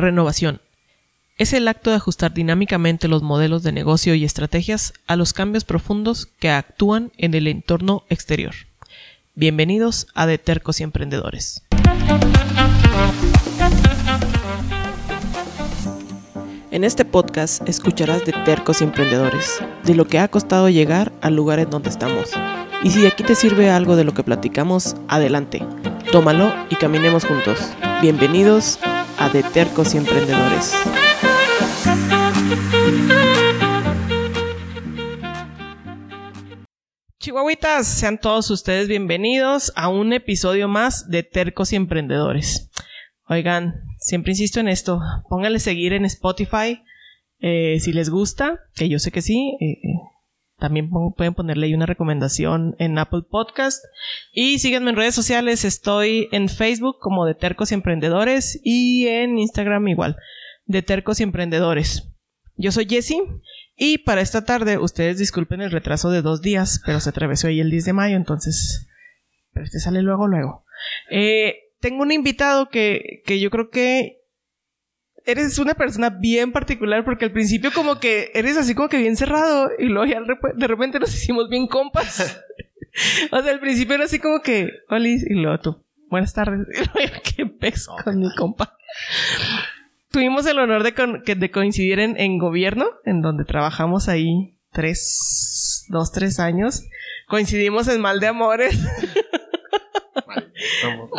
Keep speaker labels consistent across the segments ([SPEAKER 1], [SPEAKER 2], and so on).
[SPEAKER 1] Renovación. Es el acto de ajustar dinámicamente los modelos de negocio y estrategias a los cambios profundos que actúan en el entorno exterior. Bienvenidos a De Tercos y Emprendedores. En este podcast escucharás de tercos y emprendedores, de lo que ha costado llegar al lugar en donde estamos. Y si aquí te sirve algo de lo que platicamos, adelante, tómalo y caminemos juntos. Bienvenidos a De Tercos y Emprendedores. Chihuahuitas, sean todos ustedes bienvenidos a un episodio más de Tercos y Emprendedores. Oigan, siempre insisto en esto, pónganle seguir en Spotify eh, si les gusta, que yo sé que sí. Eh, eh, también pueden ponerle ahí una recomendación en Apple Podcast. Y síganme en redes sociales. Estoy en Facebook como de Tercos y Emprendedores y en Instagram igual, de Tercos y Emprendedores. Yo soy Jessie y para esta tarde, ustedes disculpen el retraso de dos días, pero se atravesó ahí el 10 de mayo, entonces... Pero este sale luego, luego. Eh, tengo un invitado que, que yo creo que eres una persona bien particular porque al principio como que eres así como que bien cerrado y luego ya de repente nos hicimos bien compas. o sea, al principio era así como que, hola, y luego tú, buenas tardes. Y luego, ¿qué peso con mi compa? Tuvimos el honor de, de coincidir en, en, gobierno, en donde trabajamos ahí tres, dos, tres años. Coincidimos en Mal de Amores.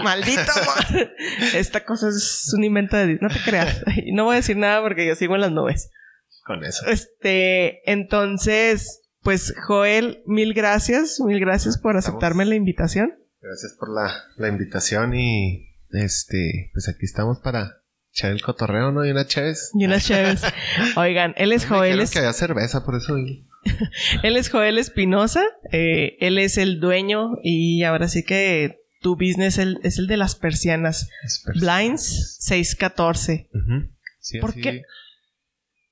[SPEAKER 1] Maldito amor. Esta cosa es un invento de No te creas. No voy a decir nada porque yo sigo en las nubes.
[SPEAKER 2] Con eso.
[SPEAKER 1] Este, entonces, pues Joel, mil gracias, mil gracias por aceptarme la invitación.
[SPEAKER 2] Gracias por la, la invitación y este, pues aquí estamos para echar el cotorreo, ¿no? Y una Chévez.
[SPEAKER 1] Y una Chévez. Oigan, él es Joel.
[SPEAKER 2] Es... que había cerveza, por eso.
[SPEAKER 1] él es Joel Espinosa. Eh, él es el dueño y ahora sí que tu business es el de las persianas. Blinds 614. ¿Por, qué,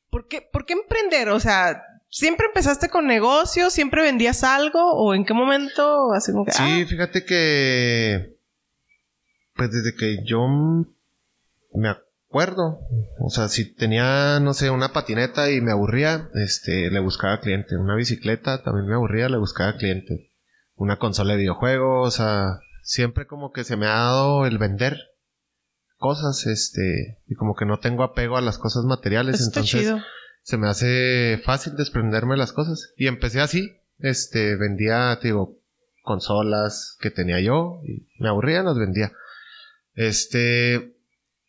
[SPEAKER 1] ¿Por, qué, ¿Por qué emprender? O sea, ¿siempre empezaste con negocios? ¿Siempre vendías algo? ¿O en qué momento? Así como
[SPEAKER 2] sí, ah? fíjate que... Pues desde que yo me acuerdo. O sea, si tenía, no sé, una patineta y me aburría, este, le buscaba cliente. Una bicicleta también me aburría, le buscaba cliente. Una consola de videojuegos, o sea siempre como que se me ha dado el vender cosas, este, y como que no tengo apego a las cosas materiales, entonces se me hace fácil desprenderme de las cosas. Y empecé así, este, vendía, digo, consolas que tenía yo, y me aburría, las vendía. Este,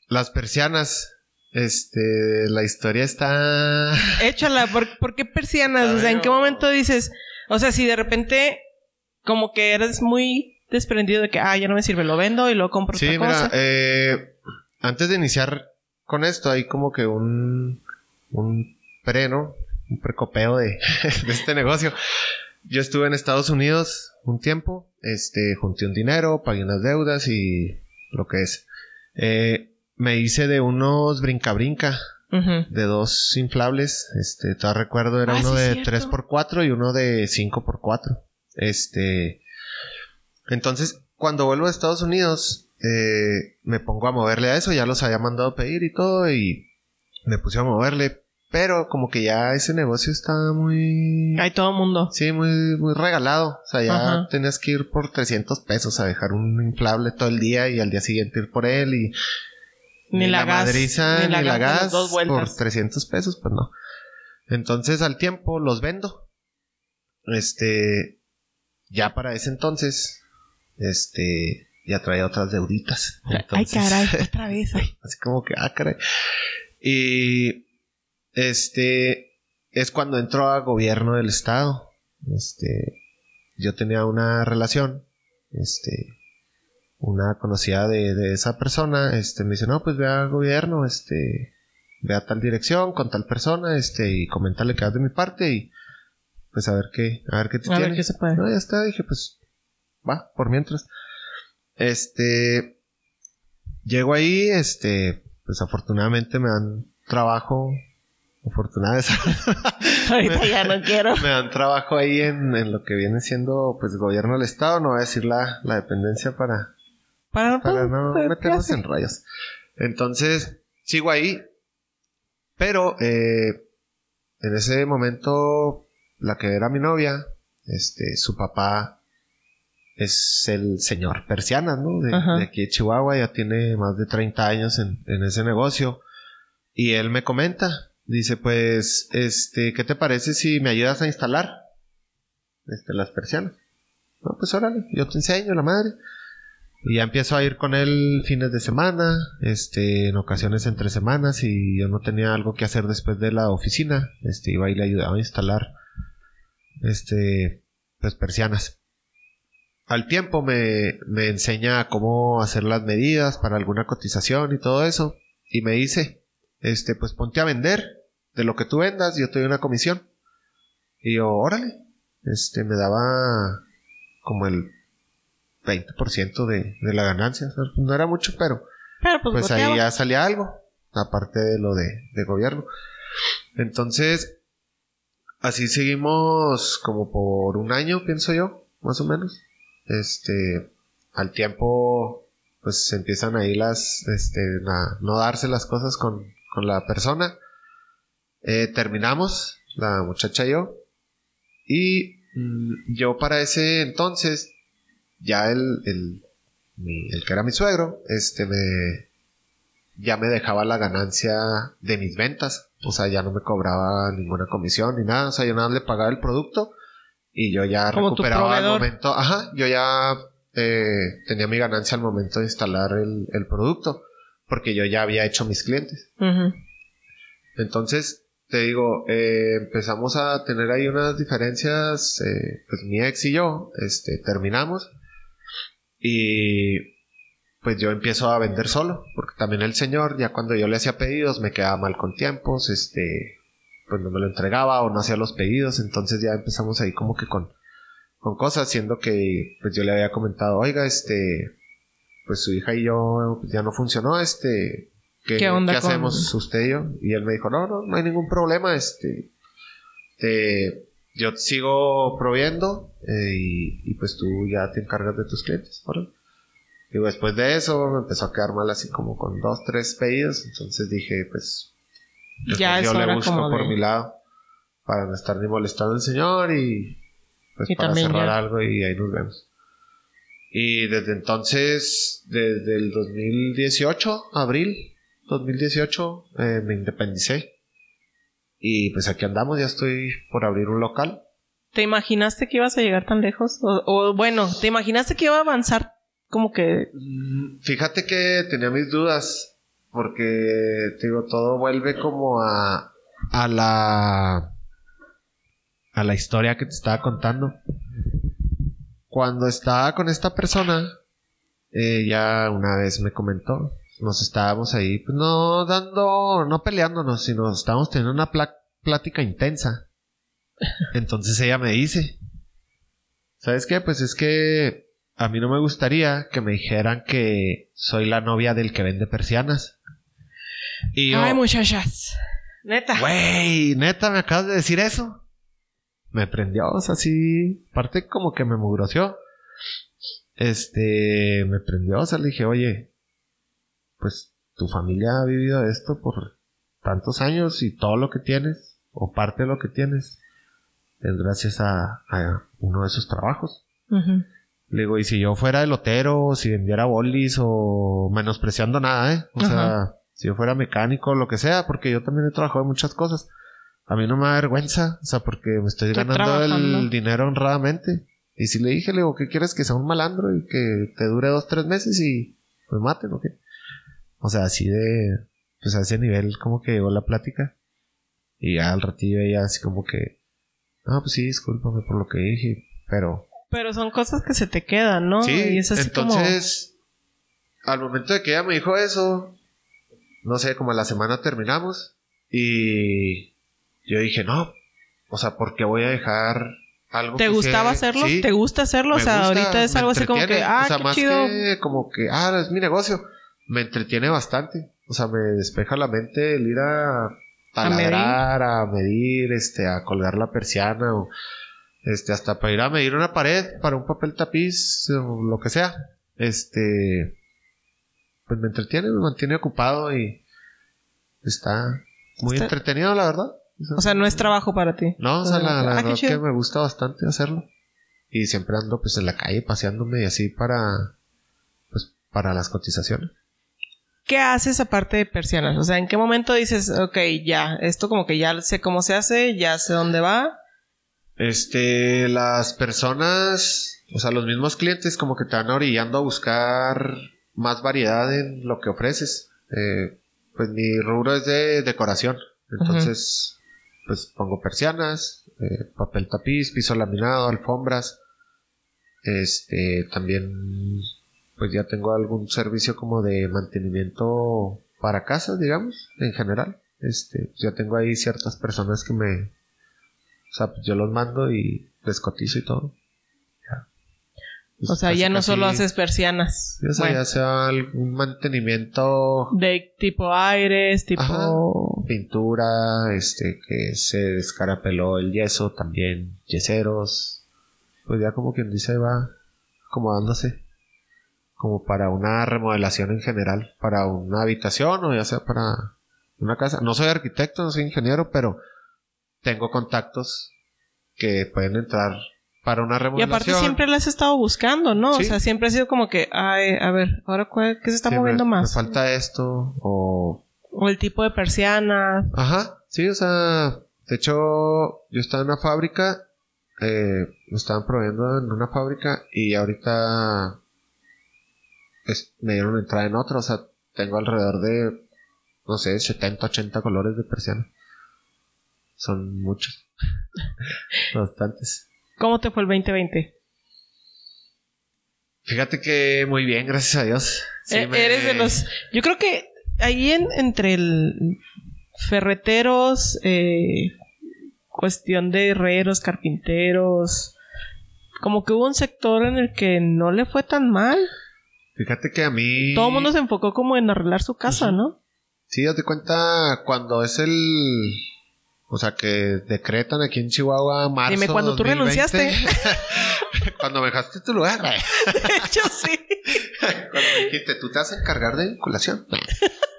[SPEAKER 2] las persianas, este, la historia está...
[SPEAKER 1] Échala, ¿por, qué persianas? o sea, ¿en qué momento dices, o sea, si de repente como que eres muy desprendido de que, ah, ya no me sirve, lo vendo y lo compro
[SPEAKER 2] sí, mira, Eh, antes de iniciar con esto, hay como que un, un pre, Un precopeo de, de este negocio. Yo estuve en Estados Unidos un tiempo, este, junté un dinero, pagué unas deudas y lo que es. Eh, me hice de unos brinca-brinca, de dos inflables, este, todavía recuerdo, era ah, uno de 3x4 y uno de 5x4. Este, entonces, cuando vuelvo a Estados Unidos, eh, me pongo a moverle a eso, ya los había mandado pedir y todo, y me puse a moverle. Pero como que ya ese negocio está muy...
[SPEAKER 1] Hay todo el mundo.
[SPEAKER 2] Sí, muy, muy regalado. O sea, ya tenías que ir por 300 pesos a dejar un inflable todo el día y al día siguiente ir por él y...
[SPEAKER 1] Ni, la, madriza,
[SPEAKER 2] ni la, gas, por 300 pesos, pues no. Entonces al tiempo los vendo. Este... Ya para ese entonces este, ya traía otras deuditas.
[SPEAKER 1] ay, caray, otra vez.
[SPEAKER 2] Así como que, ah, caray. Y, este, es cuando entró a gobierno del estado. Este, yo tenía una relación, este, una conocida de, de esa persona, este, me dice, no, pues ve a gobierno, este, ve a tal dirección, con tal persona, este, y comentarle que vas de mi parte y, pues a ver qué, a ver qué te
[SPEAKER 1] a Ver qué se puede.
[SPEAKER 2] No, ya está, dije, pues va, por mientras. Este, llego ahí, este, pues afortunadamente me dan trabajo. Afortunadamente.
[SPEAKER 1] Ahorita ya no quiero.
[SPEAKER 2] Me dan trabajo ahí en, lo que viene siendo, pues, gobierno del estado. No voy a decir la, la dependencia para,
[SPEAKER 1] para,
[SPEAKER 2] no meternos en rayas. Entonces, sigo ahí. Pero eh, en ese momento, la que era mi novia, este, su papá es el señor persiana, ¿no? De, aquí de Chihuahua, ya tiene más de 30 años en, en ese negocio. Y él me comenta, dice, pues, este, ¿qué te parece si me ayudas a instalar este, las persianas? No, pues órale, yo te enseño la madre. Y ya empiezo a ir con él fines de semana, este, en ocasiones entre semanas, y yo no tenía algo que hacer después de la oficina, este, iba y le ayudaba a instalar, este, pues persianas. Al tiempo me, me enseña cómo hacer las medidas para alguna cotización y todo eso, y me dice, este, pues ponte a vender, de lo que tú vendas, yo te doy una comisión. Y yo, órale, este, me daba como el 20% de, de la ganancia. O sea, No era mucho, pero
[SPEAKER 1] Pero pues,
[SPEAKER 2] pues ahí ya salía algo, aparte de lo de, de gobierno. Entonces, así seguimos como por un año, pienso yo, más o menos. Este, al tiempo, pues empiezan ahí las, este, a no darse las cosas con, con la persona. Eh, terminamos, la muchacha y yo. Y mm, yo para ese entonces, ya el, el, que era mi suegro, este me ya me dejaba la ganancia de mis ventas. O sea, ya no me cobraba ninguna comisión ni nada. O sea, yo nada le pagaba el producto y yo ya
[SPEAKER 1] Como
[SPEAKER 2] recuperaba al momento. Ajá, yo ya eh, tenía mi ganancia al momento de instalar el, el producto. Porque yo ya había hecho mis clientes. Entonces, te digo, eh, empezamos a tener ahí unas diferencias, eh, pues mi ex y yo, este, terminamos y pues yo empiezo a vender solo, porque también el señor, ya cuando yo le hacía pedidos, me quedaba mal con tiempos, este, pues no me lo entregaba o no hacía los pedidos, entonces ya empezamos ahí como que con, con cosas, siendo que pues yo le había comentado, oiga, este, pues su hija y yo ya no funcionó, este, ¿qué,
[SPEAKER 1] ¿Qué onda
[SPEAKER 2] ¿qué
[SPEAKER 1] con-
[SPEAKER 2] hacemos usted y yo? Y él me dijo, no, no, no hay ningún problema, este, te- yo sigo proviendo eh, y, y pues tú ya te encargas de tus clientes, órale. Y después de eso me empezó a quedar mal así como con dos, tres pedidos, entonces dije, pues
[SPEAKER 1] Ya es
[SPEAKER 2] yo le busco
[SPEAKER 1] como
[SPEAKER 2] por
[SPEAKER 1] de-
[SPEAKER 2] mi lado para no estar ni molestando al señor y pues
[SPEAKER 1] Y
[SPEAKER 2] para cerrar
[SPEAKER 1] ya-
[SPEAKER 2] algo y ahí nos vemos. Y desde entonces, desde el 2018, abril 2018, eh, me independicé. Y pues aquí andamos, ya estoy por abrir un local.
[SPEAKER 1] ¿Te imaginaste que ibas a llegar tan lejos? O, o, bueno, ¿te imaginaste que iba a avanzar como que...
[SPEAKER 2] Fíjate que tenía mis dudas, porque te digo, todo vuelve como a, a la a la historia que te estaba contando. Cuando estaba con esta persona, eh, ya una vez me comentó, nos estábamos ahí, pues no dando, no peleándonos, sino estábamos teniendo una plática intensa. Entonces ella me dice, ¿sabes qué? Pues es que a mí no me gustaría que me dijeran que soy la novia del que vende persianas. Y yo,
[SPEAKER 1] Ay, muchachas. Neta.
[SPEAKER 2] güey, neta, me acabas de decir eso. Me prendió, o sea, sí, parte como que me mugroció. Este, me prendió, o sea, le dije, oye, pues tu familia ha vivido esto por tantos años y todo lo que tienes, o parte de lo que tienes, es gracias a, a uno de esos trabajos. Le digo, y si yo fuera elotero, o si vendiera bolis, o menospreciando nada, ¿eh? O sea, si yo fuera mecánico, o lo que sea, porque yo también he trabajado en muchas cosas. A mí no me da vergüenza, o sea, porque me estoy,
[SPEAKER 1] Estoy
[SPEAKER 2] ganando el dinero honradamente. Y si le dije, le digo, ¿qué quieres que sea un malandro y que te dure dos, tres meses y me maten o qué? O sea, así de, pues a ese nivel como que llegó la plática. Y ya al ratillo ella así como que, no, pues sí, discúlpame por lo que dije, pero
[SPEAKER 1] Pero son cosas que se te quedan, ¿no?
[SPEAKER 2] Sí,
[SPEAKER 1] Y es así como...
[SPEAKER 2] entonces, al momento de que ella me dijo eso, no sé, como a la semana terminamos y yo dije, no, o sea, ¿por qué voy a dejar algo
[SPEAKER 1] ¿Te
[SPEAKER 2] que
[SPEAKER 1] gustaba hacerlo?
[SPEAKER 2] Sí,
[SPEAKER 1] ¿Te gusta hacerlo? O sea,
[SPEAKER 2] gusta,
[SPEAKER 1] ahorita es algo así como que, ah,
[SPEAKER 2] o sea,
[SPEAKER 1] qué
[SPEAKER 2] más
[SPEAKER 1] chido.
[SPEAKER 2] que como que, ah, es mi negocio, me entretiene bastante, o sea, me despeja la mente el ir a taladrar, a medir, este, a colgar la persiana o este, hasta para ir a medir una pared, para un papel tapiz, o lo que sea. Este, pues me entretiene, me mantiene ocupado y, está muy
[SPEAKER 1] Está-
[SPEAKER 2] entretenido, la verdad.
[SPEAKER 1] O sea, no es trabajo para ti.
[SPEAKER 2] No, o sea, la, la
[SPEAKER 1] Ah,
[SPEAKER 2] verdad que me gusta bastante hacerlo. Y siempre ando pues en la calle paseándome y así para pues para las cotizaciones.
[SPEAKER 1] ¿Qué haces aparte de persianas? O sea, ¿en qué momento dices, ok, ya, esto como que ya sé cómo se hace, ya sé dónde va?
[SPEAKER 2] Este, las personas, o sea, los mismos clientes como que te van orillando a buscar más variedad en lo que ofreces. Eh, pues mi rubro es de decoración. Entonces, pues pongo persianas, eh, papel tapiz, piso laminado, alfombras. Este, también, pues ya tengo algún servicio como de mantenimiento para casas, digamos, en general. Este, pues ya tengo ahí ciertas personas que me, o sea, pues yo los mando y les cotizo y todo. Ya. Pues
[SPEAKER 1] O sea, ya no solo haces persianas.
[SPEAKER 2] o sea,
[SPEAKER 1] Bueno,
[SPEAKER 2] ya sea algún mantenimiento,
[SPEAKER 1] de tipo aires, tipo...
[SPEAKER 2] Ajá. pintura, este, que se descarapeló el yeso también, yeseros. Pues ya como quien dice va acomodándose. Como para una remodelación en general, para una habitación o ya sea para una casa. No soy arquitecto, no soy ingeniero, pero tengo contactos que pueden entrar para una
[SPEAKER 1] Y
[SPEAKER 2] remodelación.
[SPEAKER 1] aparte siempre las has estado buscando, ¿no?
[SPEAKER 2] Sí.
[SPEAKER 1] O sea, siempre ha sido como que, ay, a ver, ahora cuál- qué se está
[SPEAKER 2] Sí, me-
[SPEAKER 1] moviendo más.
[SPEAKER 2] Me falta esto o
[SPEAKER 1] O el tipo de persianas.
[SPEAKER 2] Ajá, sí, o sea, de hecho, yo estaba en una fábrica, eh, me estaban proveyendo en una fábrica y ahorita es- me dieron entrada en otra, o sea, tengo alrededor de, no sé, 70, 80 colores de persiana. Son muchos. Bastantes.
[SPEAKER 1] ¿Cómo te fue el 2020?
[SPEAKER 2] Fíjate que muy bien, gracias a Dios. Sí
[SPEAKER 1] Eh,
[SPEAKER 2] me-
[SPEAKER 1] Eres de los... Yo creo que ahí en, entre el ferreteros, eh, cuestión de herreros, carpinteros, como que hubo un sector en el que no le fue tan mal.
[SPEAKER 2] Fíjate que a mí...
[SPEAKER 1] Todo el mundo se enfocó como en arreglar su casa, ¿no?
[SPEAKER 2] Sí, date cuenta cuando es el... O sea, que decretan aquí en Chihuahua marzo
[SPEAKER 1] Dime, cuando tú
[SPEAKER 2] 2020,
[SPEAKER 1] renunciaste.
[SPEAKER 2] cuando me dejaste tu lugar.
[SPEAKER 1] De hecho, sí.
[SPEAKER 2] cuando me dijiste, tú te vas a encargar de vinculación.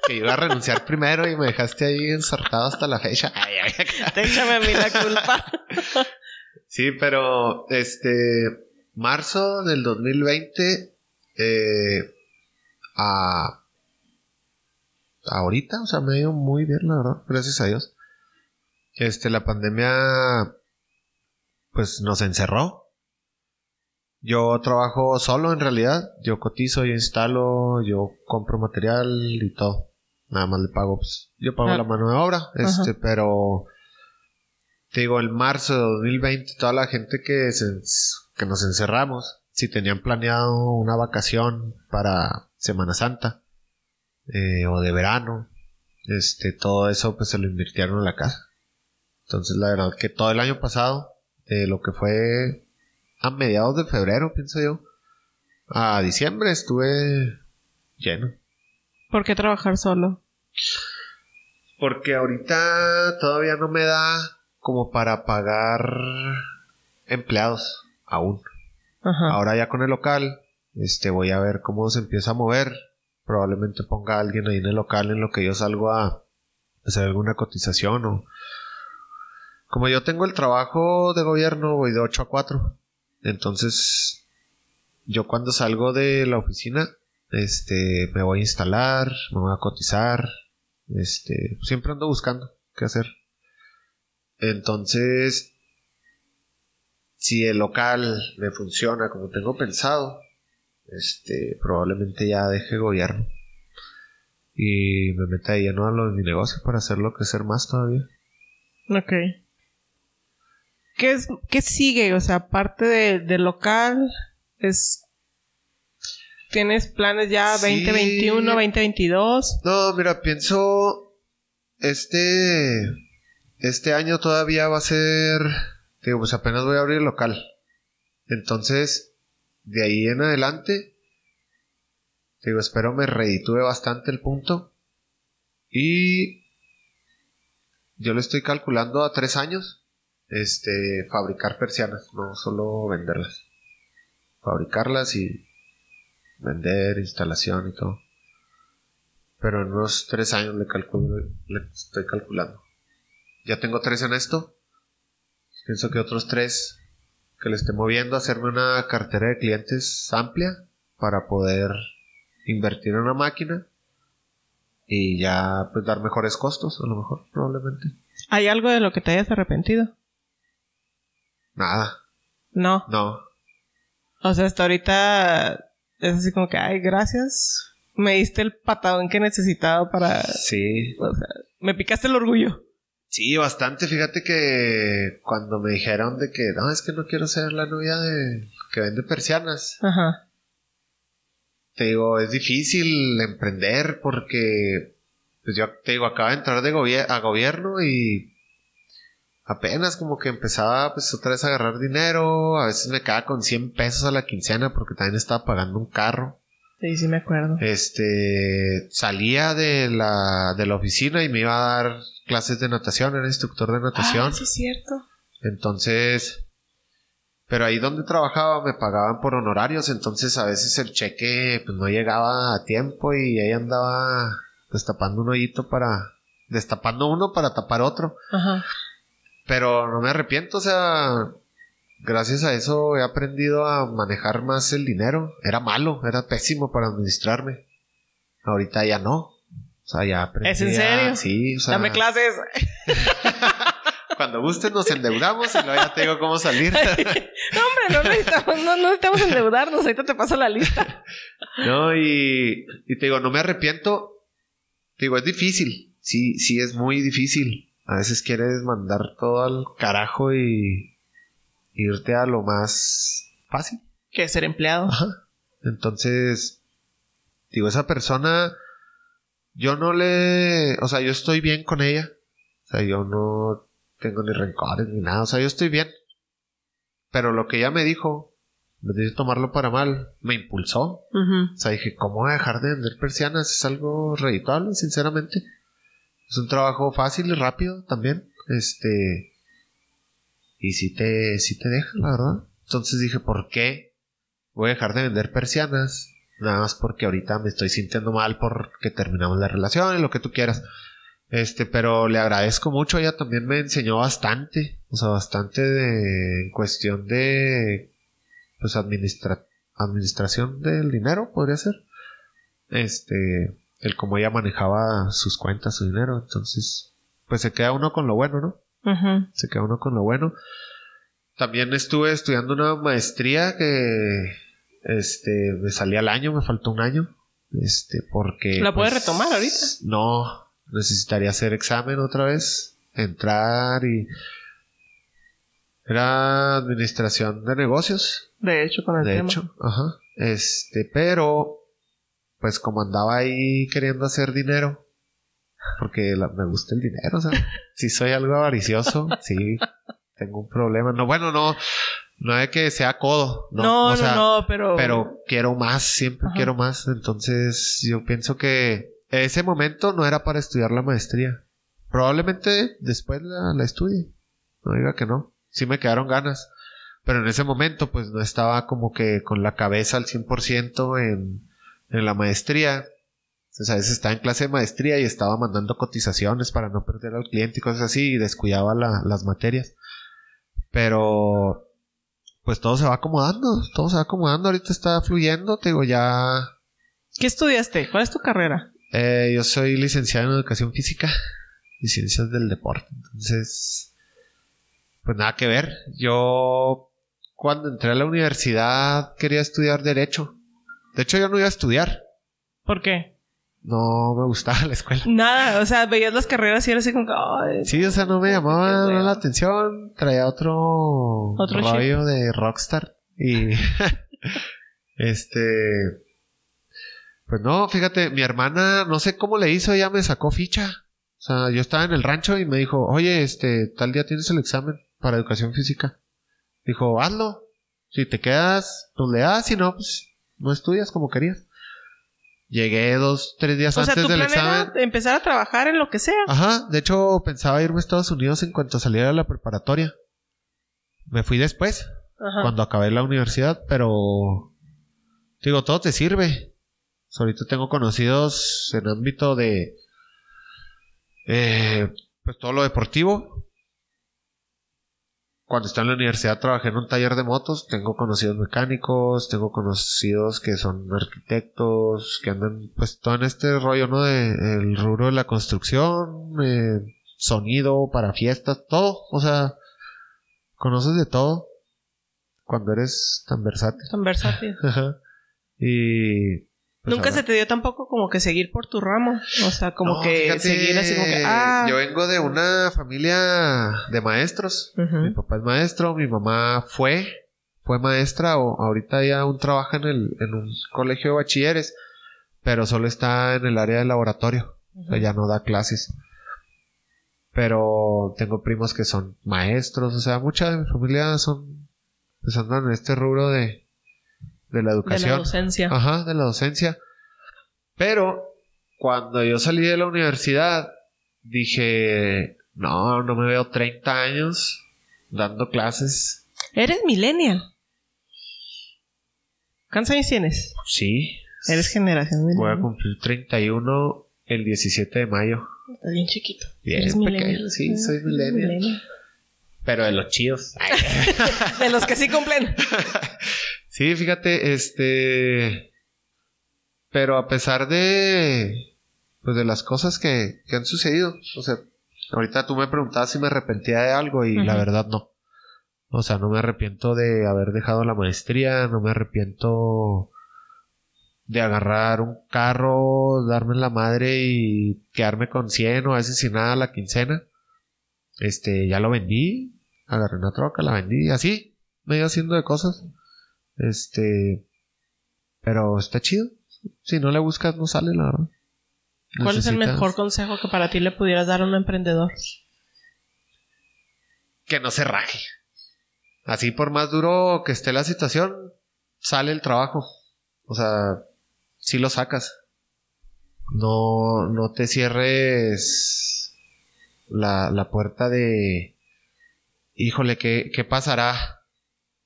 [SPEAKER 2] que iba a renunciar primero y me dejaste ahí ensartado hasta la fecha. Ay, ay.
[SPEAKER 1] Échame a mí la culpa.
[SPEAKER 2] Sí, pero este... Marzo del 2020... Eh, a... Ahorita, o sea, me ha ido muy bien, la verdad. Gracias a Dios. Este, la pandemia... Pues nos encerró. Yo trabajo solo en realidad. Yo cotizo, yo instalo, yo compro material y todo. Nada más le pago, pues, yo pago
[SPEAKER 1] Ah.
[SPEAKER 2] la mano de obra. Este, pero te digo, en marzo de 2020, toda la gente que, se, que nos encerramos, si tenían planeado una vacación para Semana Santa eh, o de verano, este, todo eso pues se lo invirtieron en la casa. Entonces, la verdad que todo el año pasado, de lo que fue a mediados de febrero, pienso yo, a diciembre estuve lleno.
[SPEAKER 1] ¿Por qué trabajar solo?
[SPEAKER 2] Porque ahorita todavía no me da como para pagar empleados aún.
[SPEAKER 1] Ajá.
[SPEAKER 2] Ahora ya con el local, este voy a ver cómo se empieza a mover. Probablemente ponga a alguien ahí en el local en lo que yo salgo a hacer alguna cotización o como yo tengo el trabajo de gobierno, voy de 8 a 4. Entonces, yo cuando salgo de la oficina, este, me voy a instalar, me voy a cotizar, este, siempre ando buscando qué hacer. Entonces, si el local me funciona como tengo pensado, este, probablemente ya deje gobierno. Y me meta de lleno a lo de mi negocio para hacerlo crecer más todavía.
[SPEAKER 1] Ok. ¿Qué, es, ¿Qué sigue? O sea, aparte de, de local, es... ¿Tienes planes ya
[SPEAKER 2] Sí.
[SPEAKER 1] 2021, 2022?
[SPEAKER 2] No, mira, pienso. Este. Este año todavía va a ser. Digo, pues apenas voy a abrir el local. Entonces, de ahí en adelante. Digo, espero me reditúe bastante el punto. Y. Yo le estoy calculando a tres años. Este. Fabricar persianas, no solo venderlas. Fabricarlas y. Vender, instalación y todo. Pero en unos tres años le calculo, le estoy calculando. Ya tengo tres en esto. Pienso que otros tres que le esté moviendo, hacerme una cartera de clientes amplia para poder invertir en una máquina y ya pues dar mejores costos, a lo mejor, probablemente.
[SPEAKER 1] ¿Hay algo de lo que te hayas arrepentido?
[SPEAKER 2] Nada.
[SPEAKER 1] No.
[SPEAKER 2] No.
[SPEAKER 1] O sea, hasta ahorita es así como que, ay, gracias. Me diste el patadón que necesitaba para...
[SPEAKER 2] Sí.
[SPEAKER 1] O sea, me picaste el orgullo.
[SPEAKER 2] Sí, bastante. Fíjate que cuando me dijeron de que no, es que no quiero ser la novia de que vende persianas.
[SPEAKER 1] Ajá.
[SPEAKER 2] Te digo, es difícil emprender porque, pues yo te digo, acaba de entrar de gobier- a gobierno y apenas como que empezaba pues otra vez a agarrar dinero. A veces me quedaba con 100 pesos a la quincena porque también estaba pagando un carro.
[SPEAKER 1] Sí, sí me acuerdo.
[SPEAKER 2] Este, salía de la, de la oficina y me iba a dar clases de natación, era instructor de natación.
[SPEAKER 1] Ah, sí es cierto.
[SPEAKER 2] Entonces, pero ahí donde trabajaba me pagaban por honorarios, entonces a veces el cheque pues no llegaba a tiempo y ahí andaba destapando un hoyito para, destapando uno para tapar otro.
[SPEAKER 1] Ajá.
[SPEAKER 2] Pero no me arrepiento, o sea, gracias a eso he aprendido a manejar más el dinero. Era malo, era pésimo para administrarme. Ahorita ya no. O sea, ya aprendí.
[SPEAKER 1] ¿Es en
[SPEAKER 2] a-
[SPEAKER 1] serio?
[SPEAKER 2] Sí, o sea.
[SPEAKER 1] Dame clases.
[SPEAKER 2] Cuando gusten nos endeudamos y luego ya te digo cómo salir.
[SPEAKER 1] No, hombre, no necesitamos, no, no necesitamos endeudarnos. Ahorita te paso la lista.
[SPEAKER 2] No, y, y te digo, no me arrepiento. Te digo, es difícil. Sí, sí, es muy difícil. A veces quieres mandar todo al carajo y irte a lo más fácil.
[SPEAKER 1] Que ser empleado.
[SPEAKER 2] Ajá. Entonces, digo, esa persona, yo no le, o sea, yo estoy bien con ella. O sea, yo no tengo ni rencores ni nada. O sea, yo estoy bien. Pero lo que ella me dijo, en vez de tomarlo para mal, me impulsó. O sea, dije, ¿cómo voy a dejar de vender persianas? Es algo redituable, sinceramente. Es un trabajo fácil y rápido también. Este. Y si te, si te deja, la verdad. Entonces dije, ¿por qué voy a dejar de vender persianas? Nada más porque ahorita me estoy sintiendo mal porque terminamos la relación y lo que tú quieras. Este, pero le agradezco mucho. Ella también me enseñó bastante. O sea, bastante de, en cuestión de, pues, administra, administración del dinero, podría ser. Este, el cómo ella manejaba sus cuentas, su dinero. Entonces, pues se queda uno con lo bueno, ¿no?
[SPEAKER 1] Ujú.
[SPEAKER 2] Se queda uno con lo bueno. También estuve estudiando una maestría que, este, me salía al año, me faltó un año. Este, porque.
[SPEAKER 1] ¿La puedes
[SPEAKER 2] pues,
[SPEAKER 1] retomar ahorita?
[SPEAKER 2] No, necesitaría hacer examen otra vez, entrar y. Era administración de negocios.
[SPEAKER 1] De hecho, con el
[SPEAKER 2] De
[SPEAKER 1] tema.
[SPEAKER 2] hecho, ajá. Este, pero, pues como andaba ahí queriendo hacer dinero, porque la- me gusta el dinero, o sea, si soy algo avaricioso, sí, tengo un problema. No, bueno, no, no es que sea codo, no,
[SPEAKER 1] No,
[SPEAKER 2] o
[SPEAKER 1] no,
[SPEAKER 2] sea,
[SPEAKER 1] no, pero.
[SPEAKER 2] pero quiero más, siempre
[SPEAKER 1] Ajá.
[SPEAKER 2] quiero más. Entonces, yo pienso que ese momento no era para estudiar la maestría. Probablemente después la, la estudie. No diga que no. Sí me quedaron ganas. Pero en ese momento, pues no estaba como que con la cabeza al 100% en, en la maestría. Entonces, a veces estaba en clase de maestría y estaba mandando cotizaciones para no perder al cliente y cosas así y descuidaba la- las materias. Pero pues todo se va acomodando, todo se va acomodando, ahorita está fluyendo, te digo, ya...
[SPEAKER 1] ¿Qué estudiaste? ¿Cuál es tu carrera?
[SPEAKER 2] eh, yo soy licenciado en Educación Física y Ciencias del Deporte, entonces, pues nada que ver. Yo, cuando entré a la universidad, quería estudiar Derecho. De hecho, yo no iba a estudiar,
[SPEAKER 1] ¿Por qué?
[SPEAKER 2] no me gustaba la escuela.
[SPEAKER 1] Nada, o sea, veías las carreras y era así como que. ay,
[SPEAKER 2] Sí, o sea, no me llamaba la atención. Traía otro,
[SPEAKER 1] Otro
[SPEAKER 2] rollo de rockstar. Y este, pues no, fíjate, mi hermana, no sé cómo le hizo, ella me sacó ficha. O sea, yo estaba en el rancho y me dijo, oye, este, tal día tienes el examen para educación física. Dijo, hazlo. Si te quedas, pues le das, si no, pues no estudias como querías. Llegué dos, tres días
[SPEAKER 1] O sea,
[SPEAKER 2] antes
[SPEAKER 1] tu
[SPEAKER 2] del
[SPEAKER 1] plan
[SPEAKER 2] examen.
[SPEAKER 1] era empezar a trabajar en lo que sea.
[SPEAKER 2] Ajá, de hecho pensaba irme a Estados Unidos en cuanto saliera de la preparatoria. Me fui después,
[SPEAKER 1] Ajá.
[SPEAKER 2] cuando acabé la universidad, pero digo, todo te sirve. Ahorita tengo conocidos en ámbito de eh, pues todo lo deportivo. Cuando estaba en la universidad trabajé en un taller de motos, tengo conocidos mecánicos, tengo conocidos que son arquitectos, que andan pues todo en este rollo, ¿no? De el rubro de la construcción, eh, sonido para fiestas, todo, o sea, conoces de todo cuando eres tan versátil.
[SPEAKER 1] Tan versátil.
[SPEAKER 2] y
[SPEAKER 1] pues Nunca se te dio tampoco como que seguir por tu ramo. O sea, como que seguir así como que. Ah.
[SPEAKER 2] Yo vengo de una familia de maestros. Mi papá es maestro, mi mamá fue, fue maestra, o ahorita ya aún trabaja en, el, en un colegio de bachilleres, pero solo está en el área de laboratorio. O sea, ya no da clases. Pero tengo primos que son maestros, o sea, mucha de mi familia son, pues andan en este rubro de, de la educación. De la
[SPEAKER 1] docencia.
[SPEAKER 2] Ajá, de la docencia. Pero cuando yo salí de la universidad, dije, no, no me veo 30 años dando clases.
[SPEAKER 1] Eres millennial. ¿Cuántos años tienes?
[SPEAKER 2] Sí.
[SPEAKER 1] Eres generación millennial.
[SPEAKER 2] Voy a cumplir 31 el 17 de mayo.
[SPEAKER 1] Estás bien chiquito.
[SPEAKER 2] Bien Eres pequeño, sí, soy ah, millennial. Pero de los chidos.
[SPEAKER 1] de los que sí cumplen.
[SPEAKER 2] Sí, fíjate, este. Pero a pesar de. Pues de las cosas que, que han sucedido. O sea, ahorita tú me preguntabas si me arrepentía de algo y la verdad no. O sea, no me arrepiento de haber dejado la maestría, no me arrepiento de agarrar un carro, darme la madre y quedarme con 100 o a veces sin nada la quincena. Este, ya lo vendí, agarré una troca, la vendí, así, me iba haciendo de cosas. Este. Pero está chido. Si no le buscas, no sale, la verdad.
[SPEAKER 1] ¿Cuál es el mejor consejo que para ti le pudieras dar a un emprendedor?
[SPEAKER 2] Que no se raje. Así, por más duro que esté la situación, sale el trabajo. O sea, si lo sacas. No, no te cierres la, la puerta de. Híjole, ¿qué, ¿qué pasará?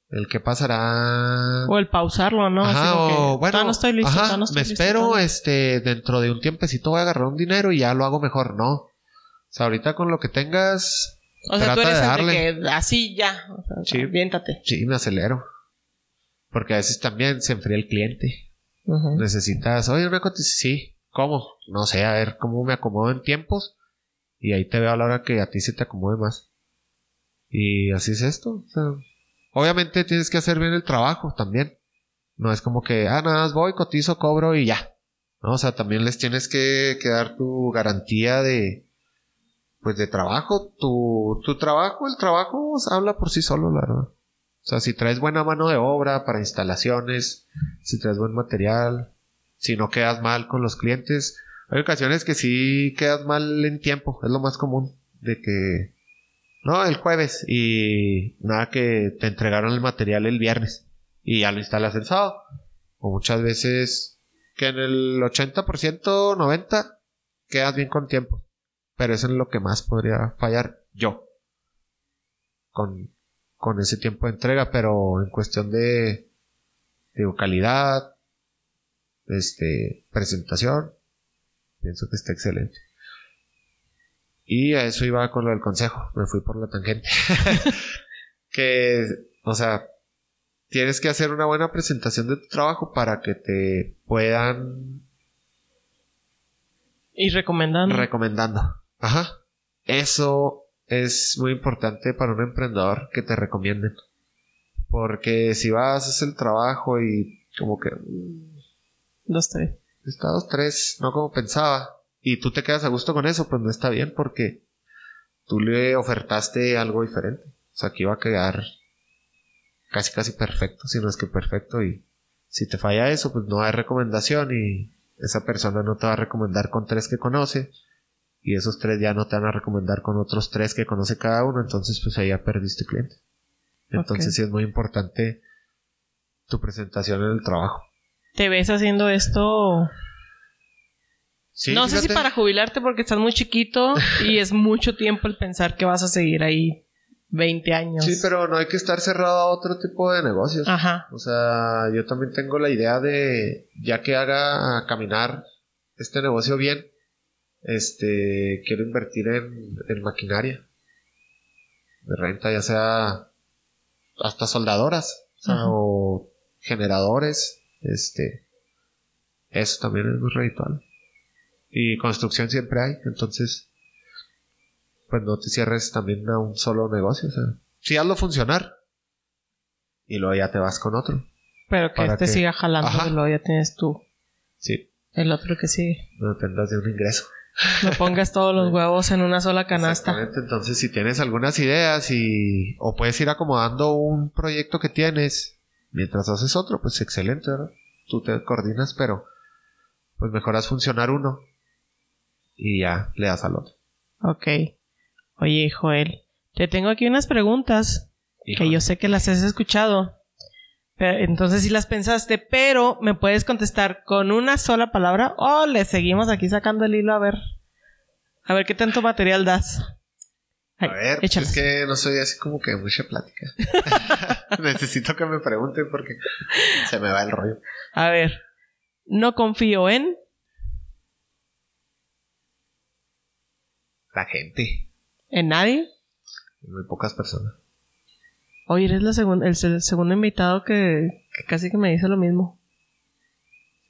[SPEAKER 2] El que pasará.
[SPEAKER 1] O el pausarlo, ¿no?
[SPEAKER 2] Ajá, o bueno.
[SPEAKER 1] No estoy listo,
[SPEAKER 2] ajá, me espero, este, dentro de un tiempecito voy a agarrar un dinero y ya lo hago mejor, ¿no? O sea, ahorita con lo que tengas.
[SPEAKER 1] O sea, tú eres de darle. que así ya. O sea, sí. Viéntate.
[SPEAKER 2] Sí, me acelero. Porque a veces también se enfría el cliente. Necesitas, oye, una cotización. Sí, ¿cómo? No sé, a ver cómo me acomodo en tiempos. Y ahí te veo a la hora que a ti se te acomode más. Y así es esto. O sea, Obviamente tienes que hacer bien el trabajo también. No es como que, ah, nada más voy, cotizo, cobro y ya. ¿No? O sea, también les tienes que, dar tu garantía de, pues de trabajo. Tu, tu trabajo, el trabajo habla por sí solo, la verdad. O sea, si traes buena mano de obra para instalaciones, si traes buen material, si no quedas mal con los clientes. Hay ocasiones que sí quedas mal en tiempo, es lo más común. De que no, el jueves. Y nada que te entregaron el material el viernes. Y ya lo instalas el sábado. O muchas veces que en el 80%, 90% quedas bien con tiempo. Pero eso es lo que más podría fallar yo. Con, con ese tiempo de entrega. Pero en cuestión de, de calidad, este, presentación, pienso que está excelente. Y a eso iba con lo del consejo. Me fui por la tangente. que, o sea, tienes que hacer una buena presentación de tu trabajo para que te puedan.
[SPEAKER 1] Y recomendando.
[SPEAKER 2] Recomendando. Ajá. Eso es muy importante para un emprendedor que te recomienden. Porque si vas, hacer el trabajo y como que.
[SPEAKER 1] Dos, tres.
[SPEAKER 2] Está dos, tres, no como pensaba y tú te quedas a gusto con eso, pues no está bien porque tú le ofertaste algo diferente. O sea, que iba a quedar casi casi perfecto, si no es que perfecto y si te falla eso, pues no hay recomendación y esa persona no te va a recomendar con tres que conoce y esos tres ya no te van a recomendar con otros tres que conoce cada uno, entonces pues ahí ya perdiste cliente. Entonces sí es muy importante tu presentación en el trabajo.
[SPEAKER 1] ¿Te ves haciendo esto no sé si para jubilarte porque estás muy chiquito y es mucho tiempo el pensar que vas a seguir ahí 20 años.
[SPEAKER 2] Sí, pero no hay que estar cerrado a otro tipo de negocios.
[SPEAKER 1] Ajá.
[SPEAKER 2] O sea, yo también tengo la idea de, ya que haga caminar este negocio bien, este, quiero invertir en, en maquinaria de renta, ya sea hasta soldadoras, o, sea,
[SPEAKER 1] Ajá.
[SPEAKER 2] o generadores, este, eso también es muy redituable. Y construcción siempre hay, entonces, pues no te cierres también a un solo negocio, o sea, sí hazlo funcionar y luego ya te vas con otro,
[SPEAKER 1] Pero que este
[SPEAKER 2] que-
[SPEAKER 1] siga jalando
[SPEAKER 2] Ajá.
[SPEAKER 1] y luego ya tienes tú
[SPEAKER 2] sí,
[SPEAKER 1] el otro que sigue.
[SPEAKER 2] no dependas de un ingreso.
[SPEAKER 1] No pongas todos los huevos en una sola canasta.
[SPEAKER 2] Exactamente, entonces si tienes algunas ideas y o puedes ir acomodando un proyecto que tienes mientras haces otro, pues excelente, ¿verdad? Tú te coordinas, pero pues mejoras funcionar uno y ya le das al otro.
[SPEAKER 1] Ok. Oye, Joel, te tengo aquí unas preguntas que yo sé que las has escuchado. Pero- entonces sí las pensaste, pero me puedes contestar con una sola palabra o le seguimos aquí sacando el hilo a ver. A ver qué tanto material das. Ay,
[SPEAKER 2] A ver, pues
[SPEAKER 1] échalas.
[SPEAKER 2] es que no soy así como que mucha plática. Necesito que me pregunten porque se me va el rollo.
[SPEAKER 1] A ver, no confío en.
[SPEAKER 2] La gente,
[SPEAKER 1] ¿En nadie?
[SPEAKER 2] muy pocas personas.
[SPEAKER 1] Oye, eres la segun- el, se- segundo invitado que, que casi que me dice lo mismo.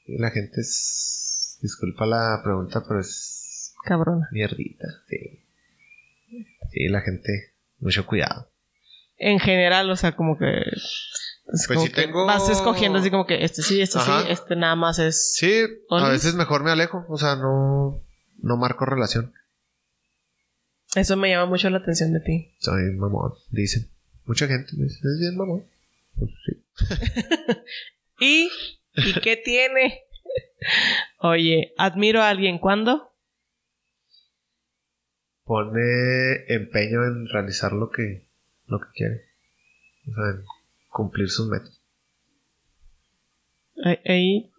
[SPEAKER 2] Y la gente es, disculpa la pregunta, pero es
[SPEAKER 1] Cabrona.
[SPEAKER 2] mierdita, sí. Sí, la gente, mucho cuidado.
[SPEAKER 1] En general, o sea, como que. es
[SPEAKER 2] Pues
[SPEAKER 1] como
[SPEAKER 2] sí
[SPEAKER 1] que
[SPEAKER 2] tengo-
[SPEAKER 1] Vas escogiendo así como que este sí, este
[SPEAKER 2] Ajá.
[SPEAKER 1] sí, este nada más es.
[SPEAKER 2] Sí, a veces mejor me alejo, o sea, no, no marco relación.
[SPEAKER 1] Eso me llama mucho la atención de ti.
[SPEAKER 2] Soy mamón, dicen. Mucha gente me dice, es bien mamón. Pues sí.
[SPEAKER 1] ¿Y? ¿Y qué tiene? Oye, admiro a alguien cuando.
[SPEAKER 2] Pone empeño en realizar lo que, lo que quiere. O sea, en cumplir sus metas.
[SPEAKER 1] Ahí- ahí-